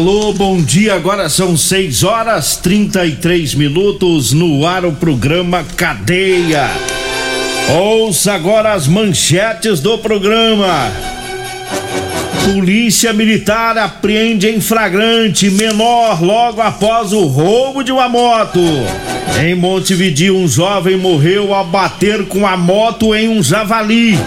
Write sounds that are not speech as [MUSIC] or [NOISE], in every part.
Alô, bom dia. Agora são 6 horas 33 minutos no ar o programa Cadeia. Ouça agora as manchetes do programa. Polícia Militar apreende em flagrante menor logo após o roubo de uma moto. Em Montevideo, um jovem morreu ao bater com a moto em um javali.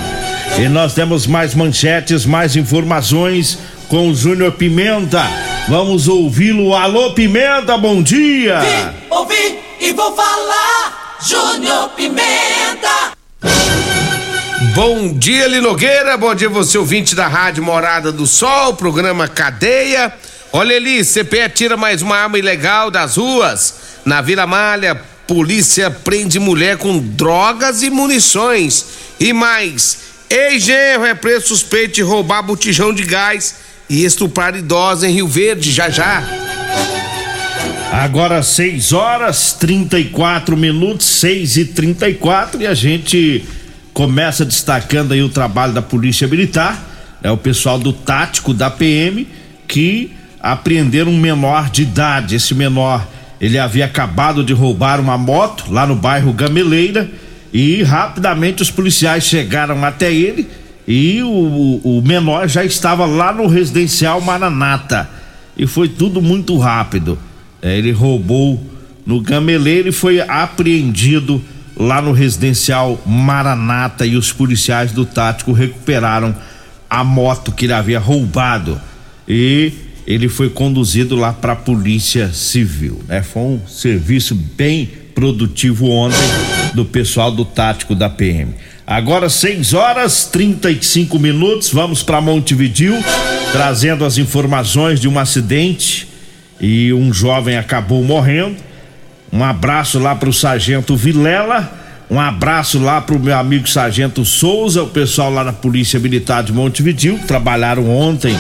E nós temos mais manchetes, mais informações com o Júnior Pimenta. Vamos ouvi-lo. Alô, Pimenta, bom dia! Vim, ouvi e vou falar, Júnior Pimenta! Bom dia, Linogueira. Bom dia, você ouvinte da Rádio Morada do Sol, programa Cadeia. Olha ali, CPE tira mais uma arma ilegal das ruas. Na Vila Malha, polícia prende mulher com drogas e munições. E mais, ex-genro é preso suspeito de roubar botijão de gás e estuprar idosa em Rio Verde, já já. Agora 6 horas 34 minutos, 6 e 34 e a gente começa destacando aí o trabalho da Polícia Militar, é o pessoal do tático da PM que apreenderam um menor de idade. Esse menor, ele havia acabado de roubar uma moto lá no bairro Gameleira e rapidamente os policiais chegaram até ele e o, o menor já estava lá no residencial Maranata. E foi tudo muito rápido. É, ele roubou no gameleiro e foi apreendido lá no residencial Maranata. E os policiais do Tático recuperaram a moto que ele havia roubado. E ele foi conduzido lá para a Polícia Civil. Né? Foi um serviço bem produtivo ontem do pessoal do Tático da PM. Agora 6 horas 35 minutos, vamos para Montevidil, trazendo as informações de um acidente e um jovem acabou morrendo. Um abraço lá para o sargento Vilela, um abraço lá para o meu amigo sargento Souza, o pessoal lá da Polícia Militar de Montevidil, trabalharam ontem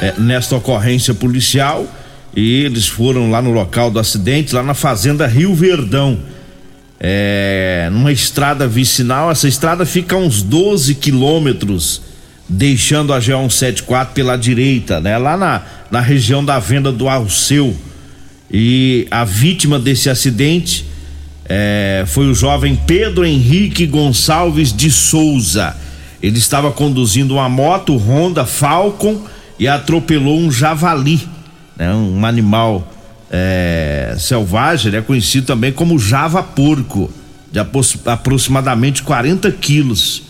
eh, nesta ocorrência policial e eles foram lá no local do acidente, lá na fazenda Rio Verdão é, numa estrada vicinal. Essa estrada fica a uns 12 quilômetros, deixando a GO 174 pela direita, né? Lá na, na região da venda do Alceu. E a vítima desse acidente é, foi o jovem Pedro Henrique Gonçalves de Souza. Ele estava conduzindo uma moto Honda Falcon e atropelou um javali, né? um animal é, selvagem, é conhecido também como java porco, de aproximadamente 40 quilos.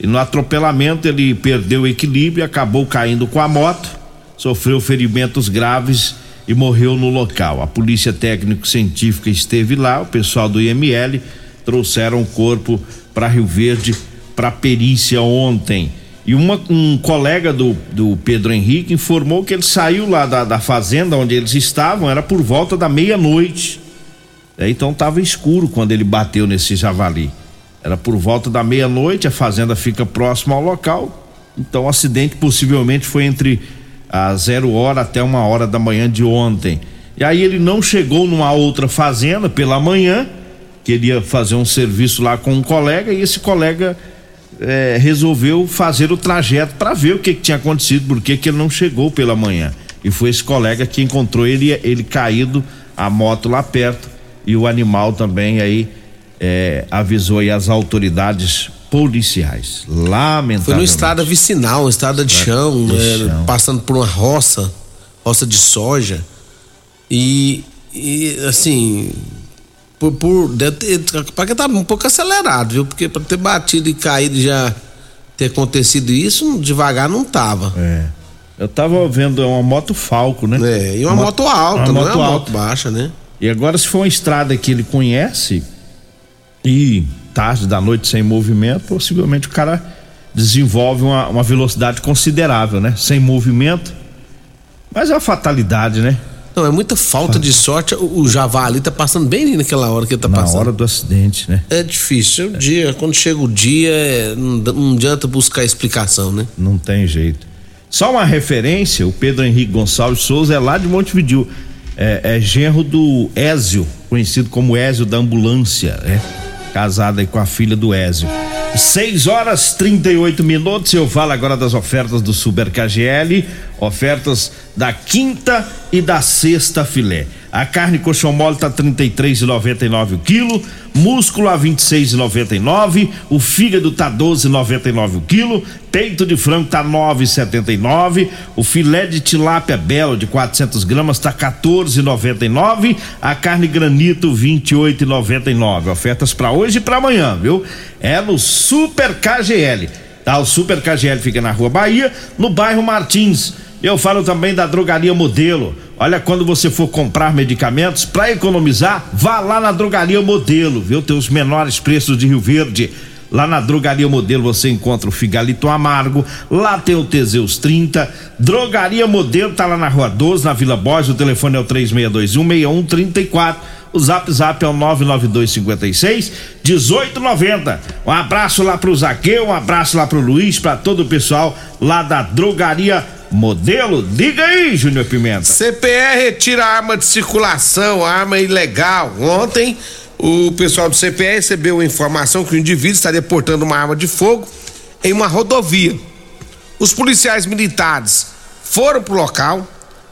E no atropelamento ele perdeu o equilíbrio, acabou caindo com a moto, sofreu ferimentos graves e morreu no local. A polícia técnico-científica esteve lá, o pessoal do IML trouxeram o corpo para Rio Verde para perícia ontem. E uma, um colega do, do Pedro Henrique informou que ele saiu lá da, da fazenda onde eles estavam, era por volta da meia-noite. É, então estava escuro quando ele bateu nesse javali. Era por volta da meia-noite, a fazenda fica próxima ao local. Então o acidente possivelmente foi entre a zero hora até uma hora da manhã de ontem. E aí ele não chegou numa outra fazenda pela manhã, queria fazer um serviço lá com um colega, e esse colega é, resolveu fazer o trajeto para ver o que, que, tinha acontecido, por que ele não chegou pela manhã. E foi esse colega que encontrou ele, ele caído a moto lá perto e o animal também aí é, avisou aí as autoridades policiais. Lamentavelmente. Foi no estrada vicinal, estrada de chão, de é, chão. passando por uma roça, roça de soja. E, e assim, por, por para que tá um pouco acelerado, viu? Porque para ter batido e caído e já ter acontecido isso, devagar não tava. É. Eu tava vendo é uma moto Falco, né? É, e uma, moto, alta, uma não moto é uma alta. moto baixa, né? E agora, se for uma estrada que ele conhece e tarde da noite sem movimento, possivelmente o cara desenvolve uma, uma velocidade considerável, né? Sem movimento. Mas é uma fatalidade, né? Não, é muita falta de sorte. O, o javali tá passando bem ali naquela hora que ele tá Na passando. hora do acidente, né? É difícil. O dia, quando chega o dia, é, não, adianta buscar explicação, né? Não tem jeito. Só uma referência, o Pedro Henrique Gonçalves Souza é lá de Montevidil. É, é genro do Ézio, conhecido como Ézio da ambulância, né? Casado aí com a filha do Ézio. 6 horas 38 minutos. Eu falo agora das ofertas do Super KGL, ofertas da quinta e da sexta filé. A carne coxão mole tá 33,99 o quilo, músculo a 26,99, o fígado tá 12,99 o quilo, peito de frango tá 9,79, o filé de tilápia belo de 400 gramas tá 14,99, a carne granito 28,99. Ofertas para hoje e para amanhã, viu? É no Super KGL. Tá? O Super KGL fica na Rua Bahia, no bairro Martins. Eu falo também da Drogaria Modelo. Olha, quando você for comprar medicamentos, para economizar, vá lá na Drogaria Modelo, viu? Tem os menores preços de Rio Verde. Lá na Drogaria Modelo você encontra o Figalito Amargo, lá tem o Teseus 30. Drogaria Modelo tá lá na Rua 12, na Vila Borges, o telefone é o 3621-6134. O zap zap é o 99256 1890. Um abraço lá pro Zaqueu, um abraço lá pro Luiz, pra todo o pessoal lá da Drogaria Modelo. Diga aí, Júnior Pimenta. CPE retira arma de circulação, arma ilegal. Ontem, o pessoal do CPE recebeu a informação que o indivíduo está deportando uma arma de fogo em uma rodovia. Os policiais militares foram pro local,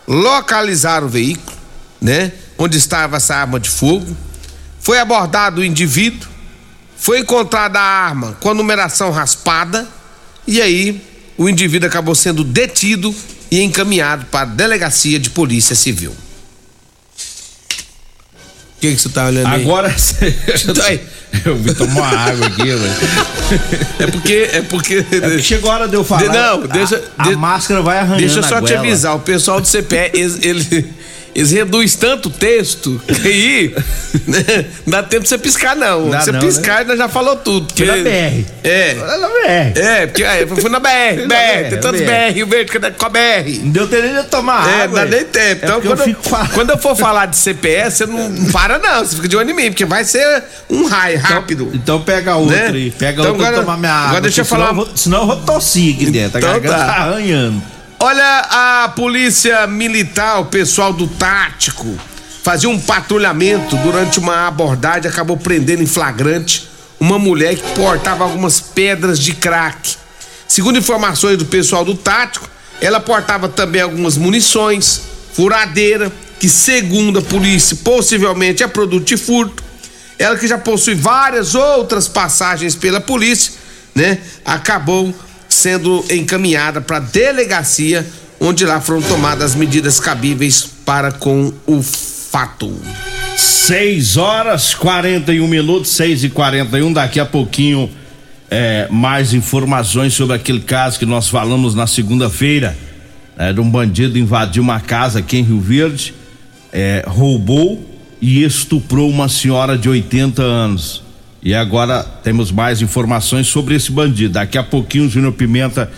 localizaram o veículo, né? Onde estava essa arma de fogo. Foi abordado o indivíduo, foi encontrada a arma com a numeração raspada, e aí o indivíduo acabou sendo detido e encaminhado para a delegacia de polícia civil. O que que você tá olhando aí? Agora [LAUGHS] Aí. eu vim tomar uma água aqui, velho. É porque é porque É Chegou a hora de eu falar. Não, deixa- a, a de- máscara vai arranhando Deixa eu só a te avisar, o pessoal do CPE, eles, eles reduz tanto o texto que aí [LAUGHS] né, não dá tempo de você piscar, não. Dá você não, piscar, nós já falou tudo. Foi porque- na BR. É. Foi na BR. É, porque aí, eu fui na BR, Fui na BR, tem tantos BR. Rio Verde, com a BR? Não deu tempo de eu tomar É, água. não dá nem tempo. Então, é porque quando, eu eu, [LAUGHS] quando eu for falar de CPS, você não para, não. Você fica de olho em mim, porque vai ser um raio rápido. Então pega outro Né? aí. Pega Então outro pra agora- tomar minha água. agora deixa eu senão falar- vou- senão eu vou tossir aqui dentro. Então a garganta tá. tá arranhando. Olha, a polícia militar, o pessoal do tático, fazia um patrulhamento durante uma abordagem, acabou prendendo em flagrante uma mulher que portava algumas pedras de crack. Segundo informações do pessoal do tático, ela portava também algumas munições, furadeira, que segundo a polícia possivelmente é produto de furto. Ela que já possui várias outras passagens pela polícia, né? Acabou sendo encaminhada para delegacia, onde lá foram tomadas medidas cabíveis para com o fato. 6 horas 41 minutos, 6 e 41 Daqui a pouquinho, é, mais informações sobre aquele caso que nós falamos na segunda-feira. É, de um bandido invadiu uma casa aqui em Rio Verde, é, roubou e estuprou uma senhora de 80 anos. E agora temos mais informações sobre esse bandido. Daqui a pouquinho o Júnior Pimenta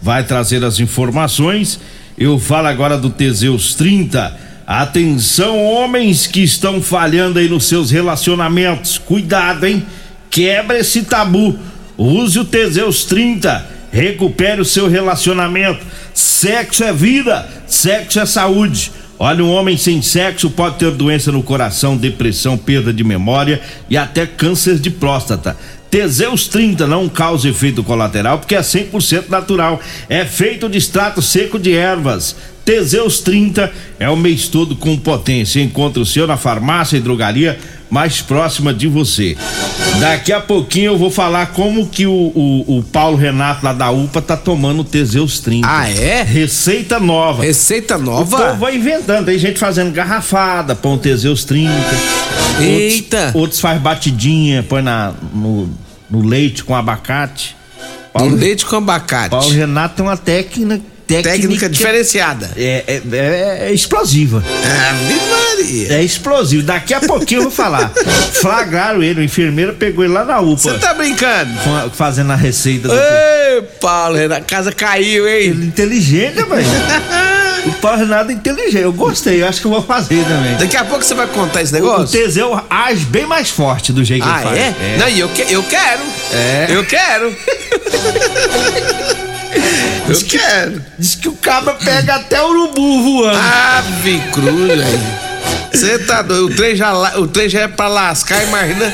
vai trazer as informações. Eu falo agora do Teseus 30. Atenção, homens que estão falhando aí nos seus relacionamentos. Cuidado, hein? Quebra esse tabu. Use o Teseus 30. Recupere o seu relacionamento. Sexo é vida, sexo é saúde. Olha, um homem sem sexo pode ter doença no coração, depressão, perda de memória e até câncer de próstata. Teseus 30 não causa efeito colateral porque é 100% natural. É feito de extrato seco de ervas. Teseus 30 é o mês todo com potência. Encontra o seu na farmácia e drogaria mais próxima de você. Daqui a pouquinho eu vou falar como que o, o, o Paulo Renato lá da UPA tá tomando o Teseus 30. Ah, é? Receita nova. Receita O nova? povo vai inventando, tem gente fazendo garrafada, põe o Teseus 30. Eita. Outros, outros faz batidinha, põe na, no, no leite com abacate. Um Paulo, leite com abacate. Paulo Renato tem uma técnica. Técnica, Técnica diferenciada. É, é, é- é explosiva. Ave Maria. É explosivo. Daqui a pouquinho eu vou falar. [LAUGHS] Flagraram ele, o enfermeiro pegou ele lá na UPA. Você tá brincando? a- Fazendo a receita do. Ei, Paulo, a casa caiu, hein? Ele é inteligente, velho. [LAUGHS] o Paulo Renato é inteligente. Eu gostei, eu acho que eu vou fazer também. Daqui a pouco você vai contar esse O negócio? Teseu age bem mais forte do jeito Ah, que ele é? faz. Não, e eu, que- eu quero. É. Eu quero. [LAUGHS] [LAUGHS] eu quero. Diz que o cabra pega até urubu voando. Ave cruz, velho. Você tá doido? O trem, já, la- o trem já é pra lascar, imagina.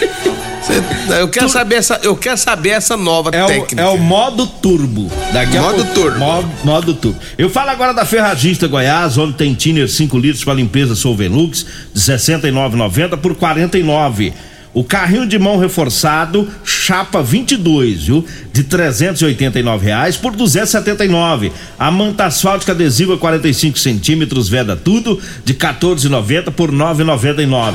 Cê- eu, quero saber essa, eu quero saber essa nova É o, técnica. é o modo turbo. Daqui Modo pouco- turbo. Modo, modo turbo. Eu falo agora da Ferragista Goiás, onde tem tiner 5 litros para limpeza Solvenux de R$ 69,90 por R$ 49. O carrinho de mão reforçado, chapa 22, viu? De 389 reais por 279. A manta asfáltica adesiva 45 centímetros, veda tudo, de 14,90 por 9,99.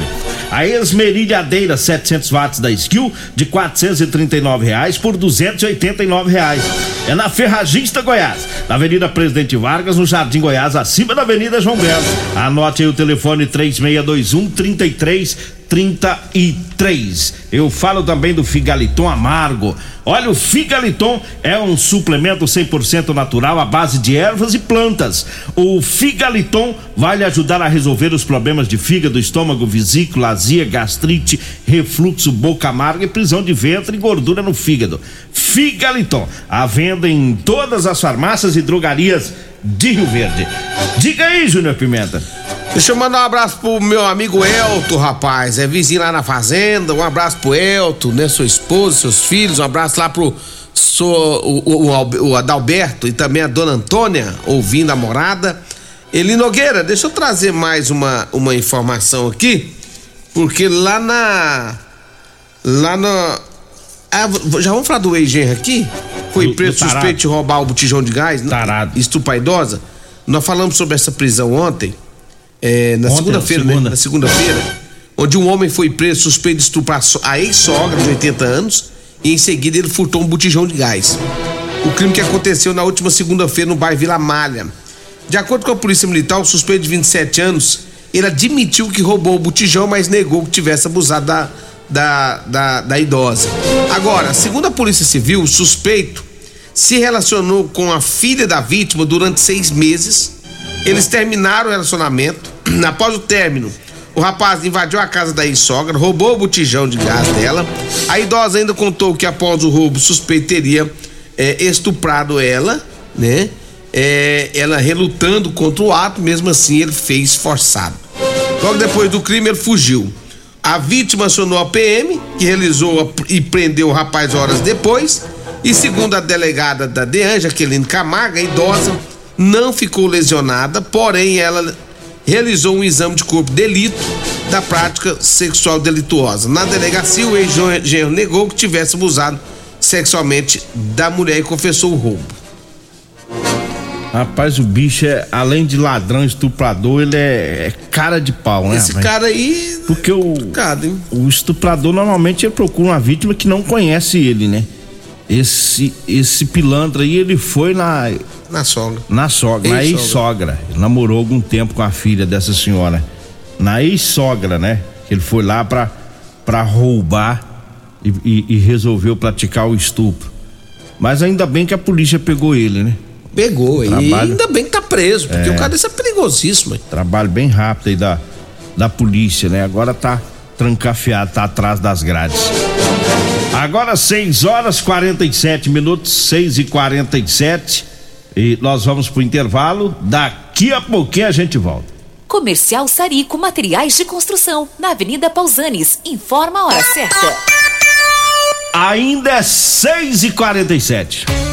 A esmerilhadeira 700 watts da Skill de 439 reais por 289 reais. É na Ferragista Goiás, na Avenida Presidente Vargas, no Jardim Goiás, acima da Avenida João Belo. Anote aí o telefone 3621 33 33. Eu falo também do Figaliton Amargo. Olha, o Figaliton é um suplemento 100% natural à base de ervas e plantas. O Figaliton vai lhe ajudar a resolver os problemas de fígado, estômago, vesícula, azia, gastrite, refluxo, boca amarga e prisão de ventre e gordura no fígado. Figaliton, à venda em todas as farmácias e drogarias de Rio Verde. Diga aí, Júnior Pimenta. Deixa eu mandar um abraço pro meu amigo Elton, rapaz. É vizinho lá na fazenda. Um abraço pro Elton, né? Sua esposa, seus filhos. Um abraço lá pro so, o, o, o Albe- o Adalberto e também a dona Antônia, ouvindo a morada. Eli Nogueira, deixa eu trazer mais uma, uma informação aqui. Porque lá na. Lá na. Ah, já vamos falar do ex aqui? Foi Do- preso do suspeito de roubar o botijão de gás? né? Tarado. Estupra idosa. Nós falamos sobre essa prisão ontem. É, na segunda-feira, né? segunda. Na segunda-feira. Onde um homem foi preso suspeito de estuprar a ex-sogra de 80 anos. E em seguida ele furtou um botijão de gás. O crime que aconteceu na última segunda-feira no bairro Vila Malha. De acordo com a polícia militar, o suspeito de 27 anos, ele admitiu que roubou o botijão, mas negou que tivesse abusado da, da, da, da idosa. Agora, segundo a polícia civil, o suspeito se relacionou com a filha da vítima durante seis meses. Eles terminaram o relacionamento. [CLEARS THROAT] Após o término, o rapaz invadiu a casa da ex-sogra, roubou o botijão de gás dela. A idosa ainda contou que após o roubo, o suspeito teria é, estuprado ela, né? É, ela relutando contra o ato, mesmo assim ele fez forçado. Logo depois do crime, ele fugiu. A vítima acionou a PM, que realizou e prendeu o rapaz horas depois. E segundo a delegada da DEAN, Jaqueline Camargo, a idosa não ficou lesionada, porém ela realizou um exame de corpo de delito da prática sexual delituosa. Na delegacia, o ex-genro negou que tivesse abusado sexualmente da mulher e confessou o roubo. Rapaz, o bicho é, além de ladrão, estuprador, ele é, é cara de pau, né? Esse cara aí. Porque o, o estuprador normalmente ele procura uma vítima que não conhece ele, né? Esse, esse pilantra aí, ele foi na, Na sogra. na sogra, na Ex-sogra. Ele namorou algum tempo com a filha dessa senhora. Na ex-sogra, né? Ele foi lá pra, pra roubar e, e- e resolveu praticar o estupro. Mas ainda bem que a polícia pegou ele, né? Pegou, e Trabalho. ainda bem que tá preso, porque o cara desse é perigosíssimo. hein? Trabalho bem rápido aí da, da polícia, né? Agora tá trancafiado, tá atrás das grades. Agora 6 horas 47 minutos, 6 e 47 e nós vamos pro intervalo. Daqui a pouquinho a gente volta. Comercial Sarico Materiais de Construção, na Avenida Pausanes. Informa a hora certa. Ainda é 6 e 47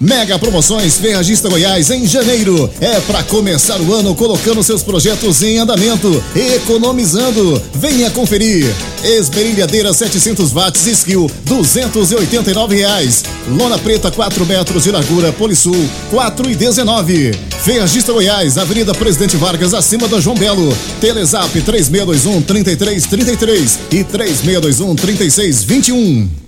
Mega Promoções Ferragista Goiás em janeiro. É para começar o ano colocando seus projetos em andamento, economizando. Venha conferir. Esmerilhadeira 700 watts Skill, 289 reais. Lona preta 4 metros de largura Polisul, 4 e 19. Ferragista Goiás, Avenida Presidente Vargas, acima da João Belo. Telezap 3621 3333 e 3621 3621.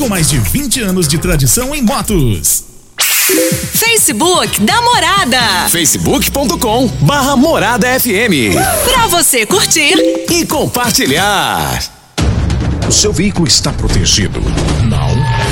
com mais de 20 anos de tradição em motos. Facebook da Morada. facebook.com barra Morada FM. Pra você curtir e compartilhar. O seu veículo está protegido? Não?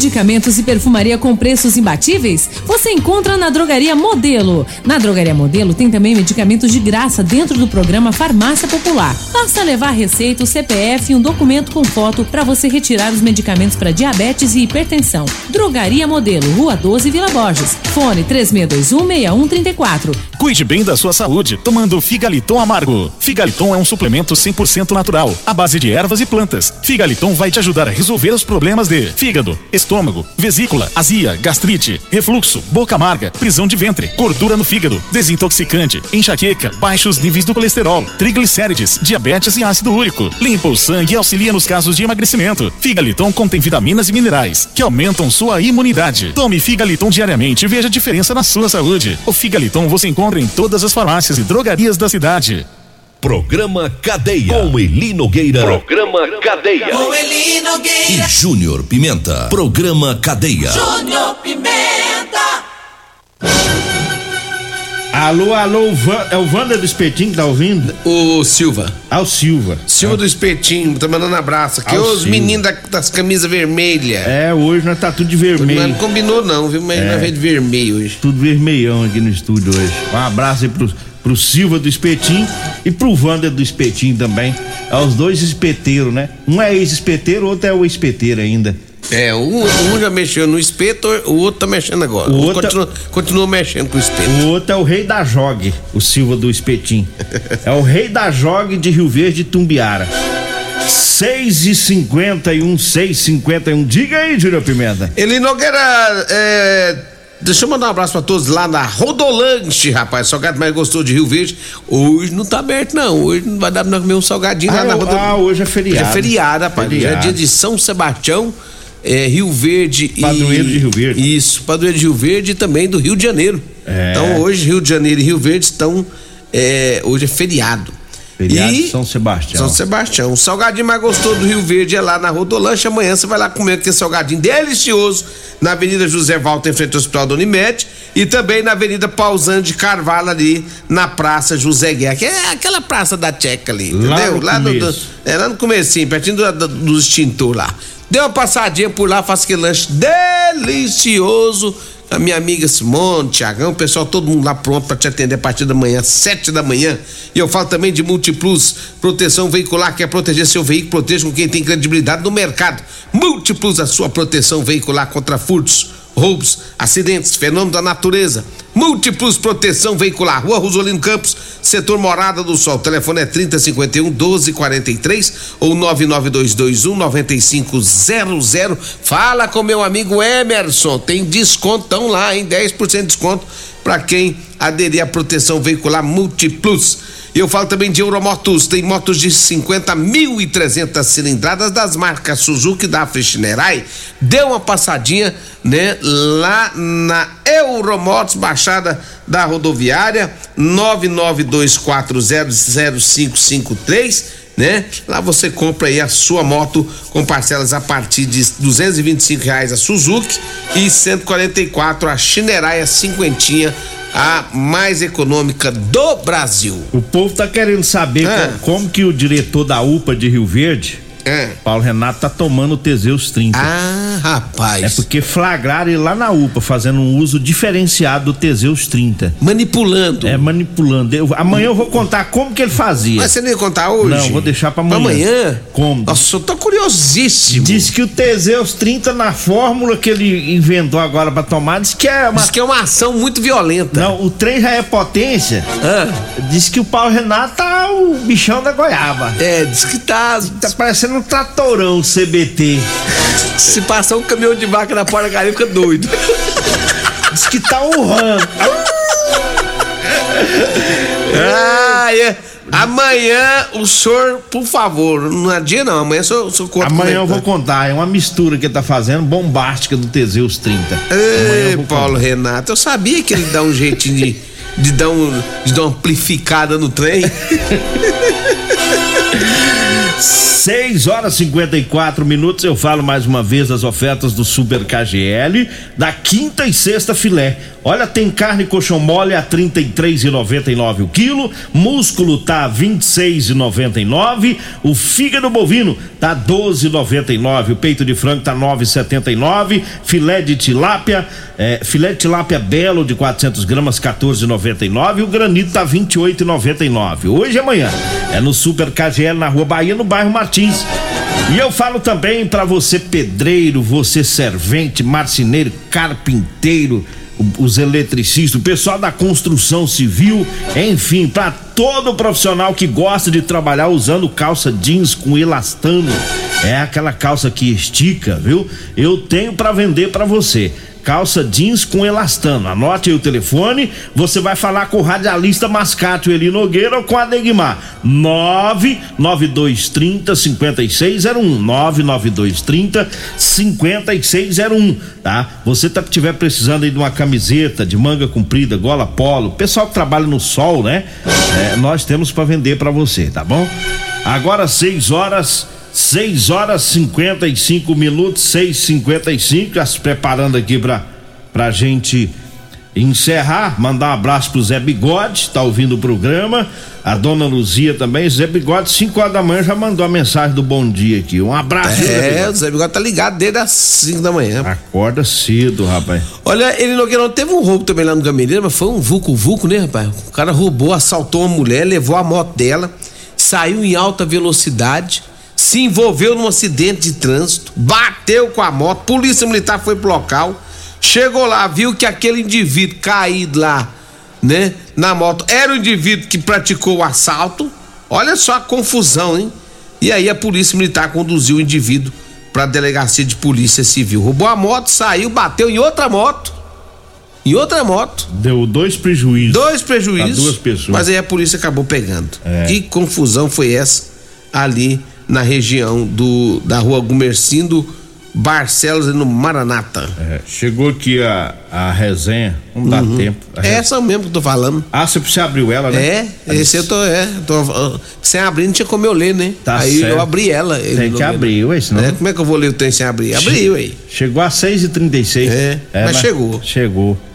Medicamentos e perfumaria com preços imbatíveis? Você encontra na Drogaria Modelo. Na Drogaria Modelo tem também medicamentos de graça dentro do programa Farmácia Popular. Basta levar receita, o CPF e um documento com foto para você retirar os medicamentos para diabetes e hipertensão. Drogaria Modelo, Rua 12, Vila Borges. Fone 36216134. Cuide bem da sua saúde tomando Figaliton Amargo. Figaliton é um suplemento 100% natural, à base de ervas e plantas. Figaliton vai te ajudar a resolver os problemas de fígado, estômago, vesícula, azia, gastrite, refluxo, boca amarga, prisão de ventre, gordura no fígado, desintoxicante, enxaqueca, baixos níveis do colesterol, triglicérides, diabetes e ácido úrico. Limpa o sangue e auxilia nos casos de emagrecimento. Figaliton contém vitaminas e minerais que aumentam sua imunidade. Tome Figaliton diariamente e veja a diferença na sua saúde. O Figaliton você encontra em todas as farmácias e drogarias da cidade. Programa Cadeia. Com Eli Nogueira. Programa Cadeia. Com Eli Nogueira. E Júnior Pimenta. Programa Cadeia. Júnior Pimenta. Alô, alô, Van, é o Wander do Espetinho que tá ouvindo? O Silva. Ah, o Silva. Silva do Espetinho, tá mandando abraço aqui. Ah, Os meninos da- das camisas vermelhas. É, hoje nós tá tudo de vermelho. Não combinou não, viu? Mas É. nós veio de vermelho hoje. Tudo vermelhão aqui no estúdio hoje. Um abraço aí pro, pro Silva do Espetinho e pro Wander do Espetinho também. É os dois espeteiros, né? Um é ex-espeteiro, o outro é o espeteiro ainda. É, um, um já mexeu no espeto, o outro tá mexendo agora. O outro- continua, continua mexendo com o espeto. O outro é o rei da jogue, o Silva do Espetinho. [LAUGHS] é o rei da jogue de Rio Verde e Tumbiara. 6 e 51, 6 e 51. Diga aí, Júnior Pimenta. Eli Nogueira, é, deixa eu mandar um abraço pra todos lá na Rodolanche, rapaz. Salgado mais gostoso de Rio Verde. Hoje não tá aberto, não. Hoje não vai dar pra comer um salgadinho lá Ah, na eu- Rodolanche. ah, hoje é feriado. É feriado, rapaz. Hoje é Feriado. dia de São Sebastião, é, Rio Verde e. Padroeiro de Rio Verde. Isso, padroeiro de Rio Verde e também do Rio de Janeiro. É. Então hoje Rio de Janeiro e Rio Verde estão. é, hoje é feriado. Feriado e São Sebastião. São Sebastião. O salgadinho mais gostoso do Rio Verde é lá na Rodolanche. Amanhã você vai lá comer aquele salgadinho delicioso na Avenida José Walter, em frente ao Hospital do Unimed. E também na Avenida Pausando de Carvalho, ali na Praça José Guerra, que é aquela praça da Tcheca ali, Lá entendeu? no lá do, do, é lá no comecinho, pertinho do, do, do extintor lá. Dê uma passadinha por lá, faça aquele lanche delicioso. A minha amiga Simone, Tiagão, o pessoal, todo mundo lá pronto para te atender a partir da manhã, sete da manhã. E eu falo também de Multiplus, proteção veicular, quer proteger seu veículo, proteja com quem tem credibilidade no mercado. Multiplus, a sua proteção veicular contra furtos, roubos, acidentes, fenômenos da natureza. Múltiplos Proteção Veicular, Rua Rosolino Campos, setor Morada do Sol. Telefone é 3051 1243 ou 99221 9500. Fala com meu amigo Emerson, tem descontão lá, hein? 10% de desconto para quem aderir à proteção veicular Multiplus. E eu falo também de Euromotos, tem motos de 50 mil e 300 cilindradas das marcas Suzuki da Frischnerai. Dê uma passadinha, né, lá na Euromotos, baixada da rodoviária, 992400553, né? Lá você compra aí a sua moto com parcelas a partir de 225 reais a Suzuki e 144 a Shinerai a cinquentinha a mais econômica do Brasil. O povo tá querendo saber Ah. co- como que o diretor da UPA de Rio Verde, Paulo Renato, tá tomando o Teseus 30. Ah, rapaz. É porque flagraram ele lá na UPA fazendo um uso diferenciado do Teseus 30. Manipulando. É, manipulando. Eu- amanhã eu vou contar como que ele fazia. Mas você nem ia contar hoje? Não, vou deixar pra amanhã. Pra amanhã? Como? Nossa, eu tô curiosíssimo. Diz que o Teseus 30 na fórmula que ele inventou agora pra tomar, diz que é uma. Diz que é uma ação muito violenta. Não, o trem já é potência. Diz que o Paulo Renato tá o bichão da goiaba. É, diz que tá. Tá parecendo um tratorão CBT. Se passar um caminhão de vaca na porta da galinha, fica doido. Diz que tá urrando. ah, é. Amanhã o senhor, por favor, não é dia não, amanhã o senhor, o senhor conta é Amanhã que eu tá. vou contar, é uma mistura que ele tá fazendo, bombástica do Teseus 30. Ei, Paulo Renato, eu sabia que ele dá um jeitinho de, de, dar, um, de dar uma amplificada no trem. [LAUGHS] 6 horas e 54 minutos. Eu falo mais uma vez das ofertas do Super KGL da quinta e sexta filé. Olha, tem carne coxão mole a R$ 33,99 o quilo, músculo tá a 26,99, o fígado bovino tá 12,99, o peito de frango tá 9,79, filé de tilápia, eh, filé de tilápia belo de 400 gramas 14,99 e o granito tá 28,99. Hoje e amanhã é no Super KGL na Rua Bahia, no bairro Martins. E eu falo também para você pedreiro, você servente, marceneiro, carpinteiro, os eletricistas, o pessoal da construção civil, enfim, para todo profissional que gosta de trabalhar usando calça jeans com elastano, é aquela calça que estica, viu? Eu tenho para vender para você. Calça jeans com elastano. Anote aí o telefone. Você vai falar com o radialista Mascate, Eli Nogueira ou com a Degmar. 99230 5601. 99230 5601. Tá? Você tá, tiver precisando aí de uma camiseta de manga comprida, gola polo, pessoal que trabalha no sol, né? É, nós temos para vender para você, tá bom? Agora 6 horas 6 horas 55 minutos, 6 55 já se preparando aqui pra, pra gente encerrar, mandar um abraço pro Zé Bigode, tá ouvindo o programa, a dona Luzia também, Zé Bigode, 5 horas da manhã já mandou a mensagem do bom dia aqui, um abraço. Zé É, Bigode. o Zé Bigode tá ligado desde as 5 da manhã. Acorda cedo, rapaz. Olha, ele Nogueira, teve um roubo também lá no Gameleira, mas foi um vulco-vulco, né, rapaz? O cara roubou, assaltou uma mulher, levou a moto dela, saiu em alta velocidade, se envolveu num acidente de trânsito, bateu com a moto, polícia militar foi pro local, chegou lá, viu que aquele indivíduo caído lá, né, na moto, era o indivíduo que praticou o assalto. Olha só a confusão, hein? E aí a polícia militar conduziu o indivíduo pra delegacia de polícia civil. Roubou a moto, saiu, bateu em outra moto. Em outra moto. Deu dois prejuízos. Dois prejuízos. Duas pessoas. Mas aí a polícia acabou pegando. É. Que confusão foi essa ali na região do da rua Gumercindo Barcelos e no Maranata. É, chegou aqui a, a resenha, não dá Uhum. tempo. A É resenha. essa mesmo que eu tô falando. Ah, você, abriu ela, né? É, esse eu tô, é, tô, sem abrir não tinha como eu ler, né? Tá Aí certo. eu abri ela. Tem que não- abrir, ué, senão. É, como é que eu vou ler o trem sem abrir? Abri, ué. Chegou a 6h36. É, mas chegou. Chegou. [LAUGHS]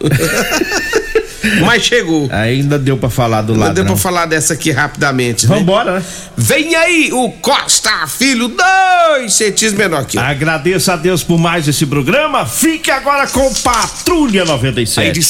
Mas chegou. Ainda deu pra falar do Ainda lado. deu pra falar dessa aqui rapidamente, né? Vambora, né? Vem aí o Costa Filho, dois centímetros menor que eu. Agradeço a Deus por mais esse programa. Fique agora com Patrulha 97. A edição